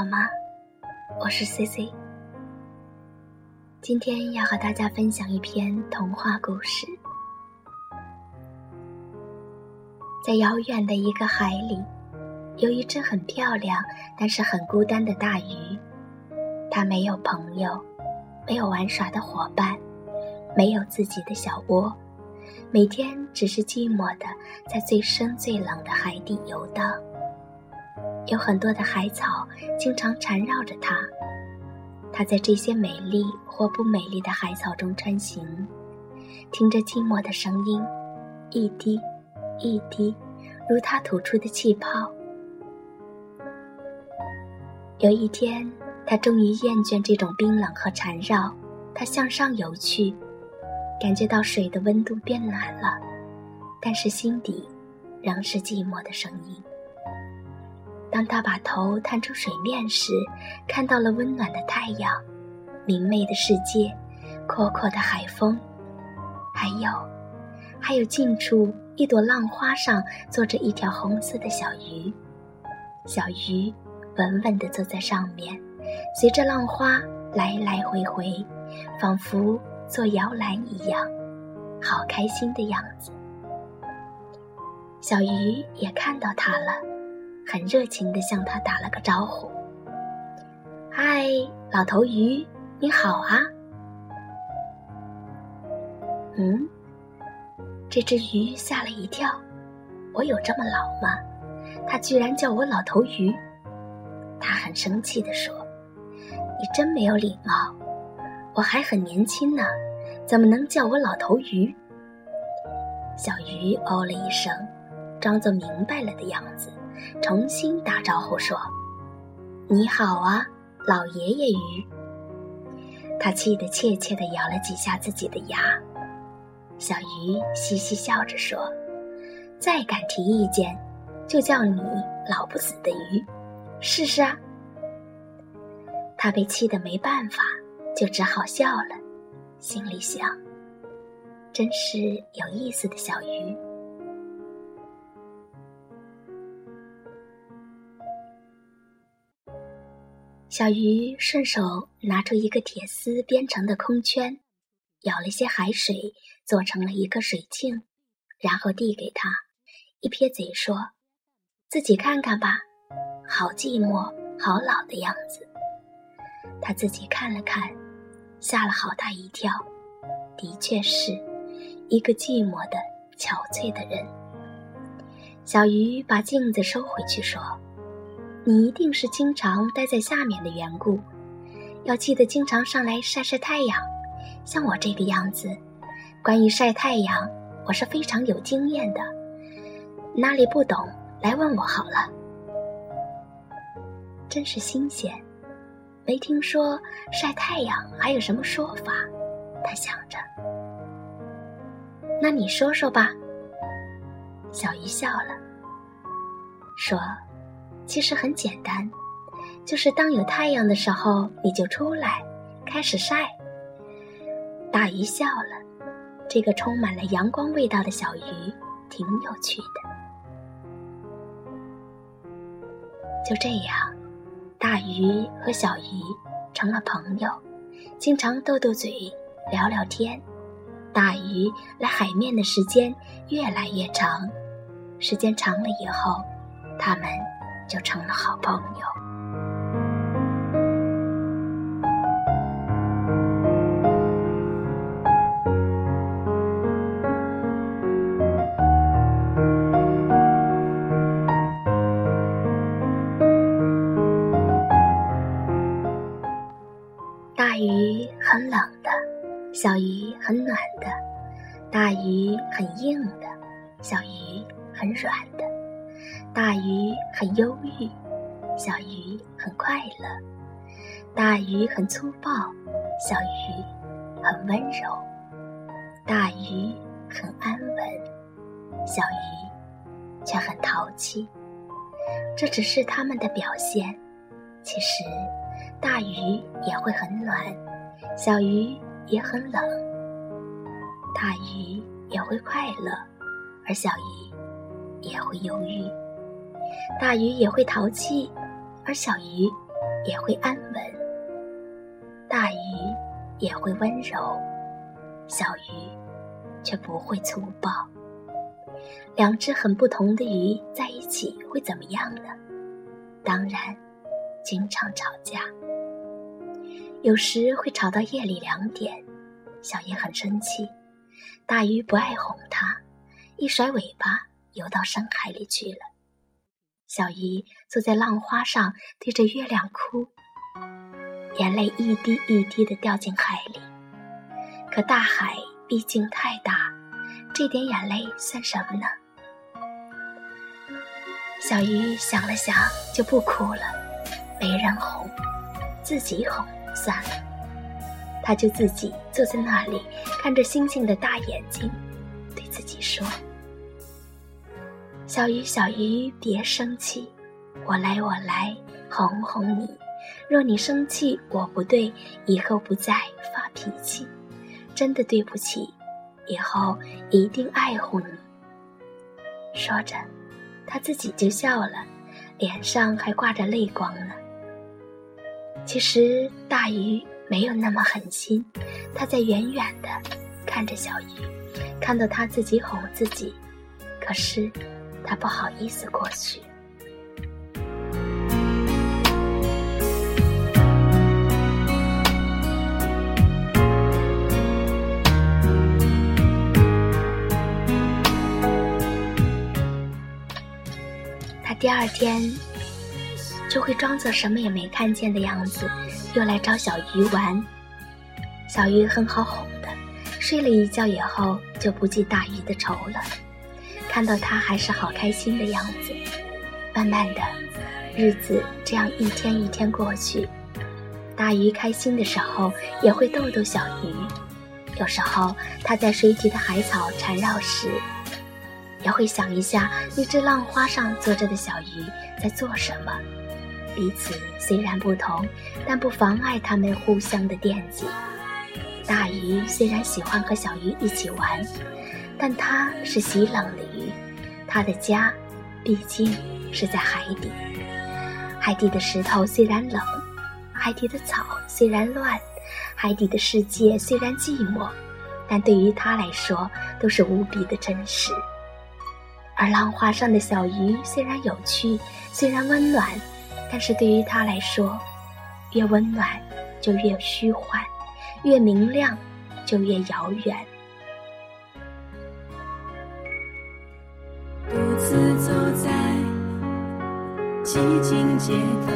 好吗？我是 C C。今天要和大家分享一篇童话故事。在遥远的一个海里，有一只很漂亮但是很孤单的大鱼。它没有朋友，没有玩耍的伙伴，没有自己的小窝，每天只是寂寞的在最深最冷的海底游荡。有很多的海草经常缠绕着它，它在这些美丽或不美丽的海草中穿行，听着寂寞的声音，一滴一滴，如它吐出的气泡。有一天，它终于厌倦这种冰冷和缠绕，它向上游去，感觉到水的温度变暖了，但是心底仍是寂寞的声音。当他把头探出水面时，看到了温暖的太阳、明媚的世界、阔阔的海风，还有，还有近处一朵浪花上坐着一条红色的小鱼。小鱼稳稳地坐在上面，随着浪花来来回回，仿佛做摇篮一样，好开心的样子。小鱼也看到它了。很热情地向他打了个招呼：“嗨，老头鱼，你好啊！”嗯，这只鱼吓了一跳，我有这么老吗？它居然叫我老头鱼！他很生气地说：“你真没有礼貌！我还很年轻呢，怎么能叫我老头鱼？”小鱼哦了一声，装作明白了的样子。重新打招呼说：“你好啊，老爷爷鱼。”他气得怯怯地咬了几下自己的牙。小鱼嘻嘻笑着说：“再敢提意见，就叫你老不死的鱼，试试啊！”他被气得没办法，就只好笑了，心里想：“真是有意思的小鱼。”小鱼顺手拿出一个铁丝编成的空圈，舀了些海水，做成了一个水镜，然后递给他，一撇嘴说：“自己看看吧，好寂寞，好老的样子。”他自己看了看，吓了好大一跳，的确是一个寂寞的、憔悴的人。小鱼把镜子收回去，说。你一定是经常待在下面的缘故，要记得经常上来晒晒太阳，像我这个样子。关于晒太阳，我是非常有经验的，哪里不懂来问我好了。真是新鲜，没听说晒太阳还有什么说法，他想着。那你说说吧。小鱼笑了，说。其实很简单，就是当有太阳的时候，你就出来，开始晒。大鱼笑了，这个充满了阳光味道的小鱼挺有趣的。就这样，大鱼和小鱼成了朋友，经常斗斗嘴，聊聊天。大鱼来海面的时间越来越长，时间长了以后，他们。就成了好朋友。大鱼很冷的，小鱼很暖的；大鱼很硬的，小鱼很软的。大鱼很忧郁，小鱼很快乐；大鱼很粗暴，小鱼很温柔；大鱼很安稳，小鱼却很淘气。这只是他们的表现，其实大鱼也会很暖，小鱼也很冷；大鱼也会快乐，而小鱼也会忧郁。大鱼也会淘气，而小鱼也会安稳，大鱼也会温柔，小鱼却不会粗暴。两只很不同的鱼在一起会怎么样呢？当然，经常吵架，有时会吵到夜里两点。小鱼很生气，大鱼不爱哄它，一甩尾巴游到深海里去了。小鱼坐在浪花上，对着月亮哭，眼泪一滴一滴的掉进海里。可大海毕竟太大，这点眼泪算什么呢？小鱼想了想，就不哭了。没人哄，自己哄算了。他就自己坐在那里，看着星星的大眼睛，对自己说：“小鱼，小鱼，别生气，我来，我来哄哄你。若你生气，我不对，以后不再发脾气。真的对不起，以后一定爱护你。”说着，他自己就笑了，脸上还挂着泪光呢。其实大鱼。没有那么狠心，他在远远的看着小鱼，看到他自己哄自己，可是他不好意思过去。他第二天就会装作什么也没看见的样子。又来找小鱼玩，小鱼很好哄的，睡了一觉以后就不记大鱼的仇了。看到他还是好开心的样子，慢慢的，日子这样一天一天过去。大鱼开心的时候也会逗逗小鱼，有时候它在水底的海草缠绕时，也会想一下那只浪花上坐着的小鱼在做什么。彼此虽然不同，但不妨碍他们互相的惦记。大鱼虽然喜欢和小鱼一起玩，但它是喜冷的鱼，它的家毕竟是在海底。海底的石头虽然冷，海底的草虽然乱，海底的世界虽然寂寞，但对于它来说都是无比的真实。而浪花上的小鱼虽然有趣，虽然温暖。但是对于他来说，越温暖就越虚幻，越明亮就越遥远。寂静街头，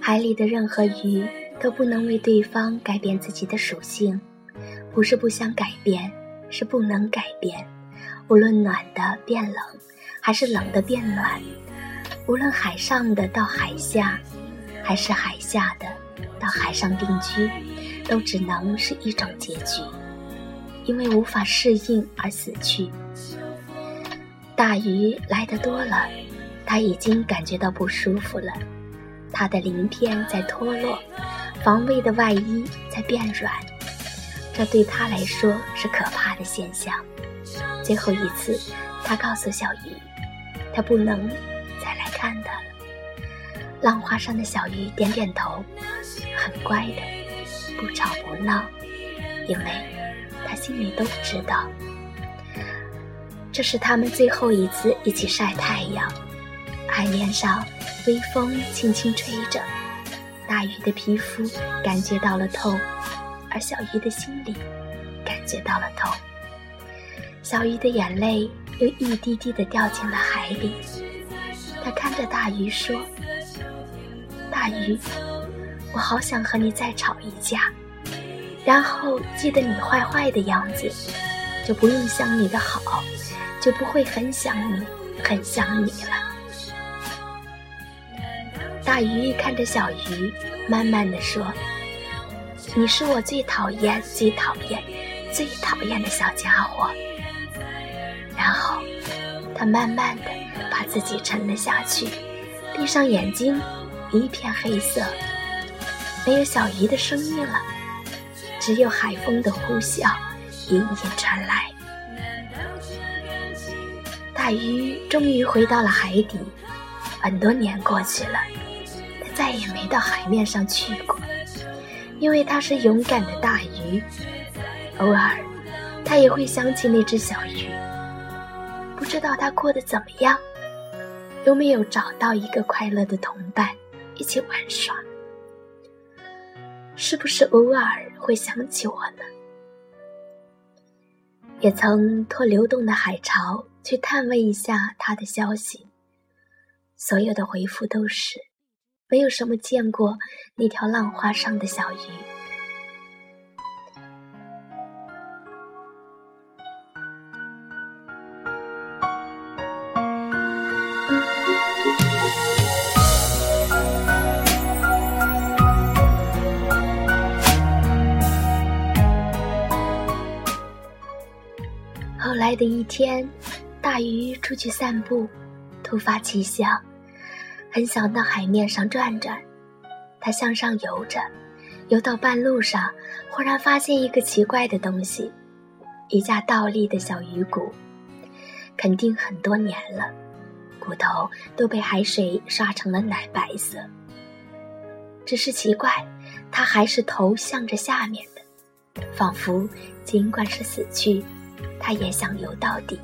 海里的任何鱼都不能为对方改变自己的属性。不是不想改变，是不能改变。无论暖的变冷，还是冷的变暖；无论海上的到海下，还是海下的到海上定居，都只能是一种结局，因为无法适应而死去。大鱼来的多了，他已经感觉到不舒服了，他的鳞片在脱落，防卫的外衣在变软。这对他来说是可怕的现象。最后一次，他告诉小鱼，他不能再来看他了。浪花上的小鱼点点头，很乖的，不吵不闹，因为他心里都知道，这是他们最后一次一起晒太阳。海面上，微风轻轻吹着，大鱼的皮肤感觉到了痛。而小鱼的心里感觉到了痛，小鱼的眼泪又一滴滴的掉进了海里。他看着大鱼说：“大鱼，我好想和你再吵一架，然后记得你坏坏的样子，就不用想你的好，就不会很想你，很想你了。”大鱼看着小鱼，慢慢的说。你是我最讨厌、最讨厌、最讨厌的小家伙。然后，他慢慢的把自己沉了下去，闭上眼睛，一片黑色，没有小鱼的声音了，只有海风的呼啸，隐隐传来。大鱼终于回到了海底，很多年过去了，它再也没到海面上去过，因为它是勇敢的大鱼。偶尔，它也会想起那只小鱼，不知道它过得怎么样，有没有找到一个快乐的同伴一起玩耍，是不是偶尔会想起我呢？也曾托流动的海潮去探问一下他的消息，所有的回复都是没有什么见过那条浪花上的小鱼。后来的一天，大鱼出去散步，突发奇想，很想到海面上转转。它向上游着，游到半路上，忽然发现一个奇怪的东西——一架倒立的小鱼骨，肯定很多年了，骨头都被海水刷成了奶白色。只是奇怪，它还是头向着下面的，仿佛尽管是死去。他也想游到底，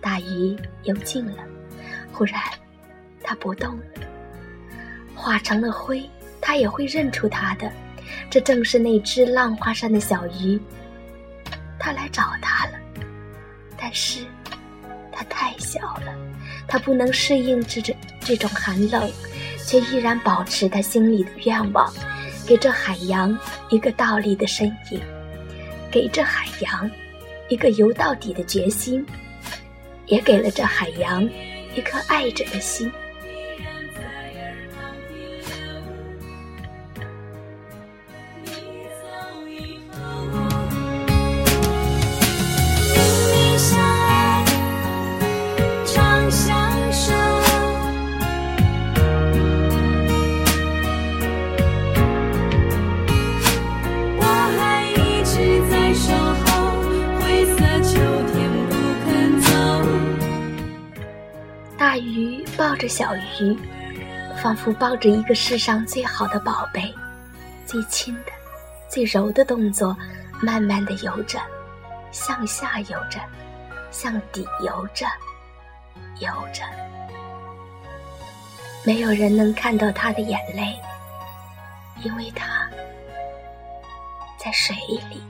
大鱼游近了，忽然，它不动了，化成了灰。他也会认出它的，这正是那只浪花上的小鱼。他来找他了，但是，它太小了，它不能适应这这这种寒冷，却依然保持他心里的愿望，给这海洋一个倒立的身影，给这海洋。一个游到底的决心，也给了这海洋一颗爱着的心。着小鱼，仿佛抱着一个世上最好的宝贝，最轻的、最柔的动作，慢慢的游着，向下游着，向底游着，游着。没有人能看到他的眼泪，因为他在水里。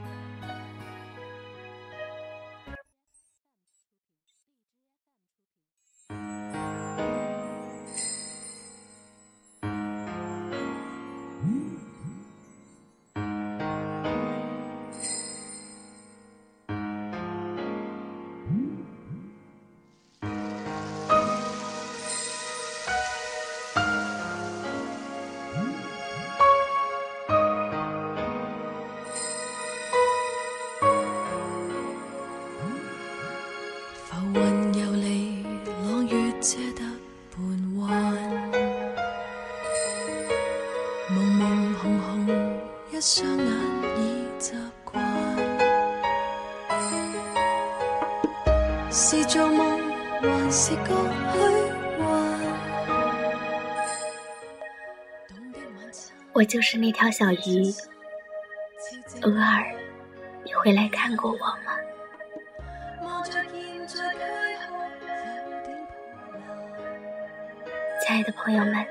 是做梦还是个虚幻？我就是那条小鱼，偶尔你会来看过我吗？亲爱的朋友们，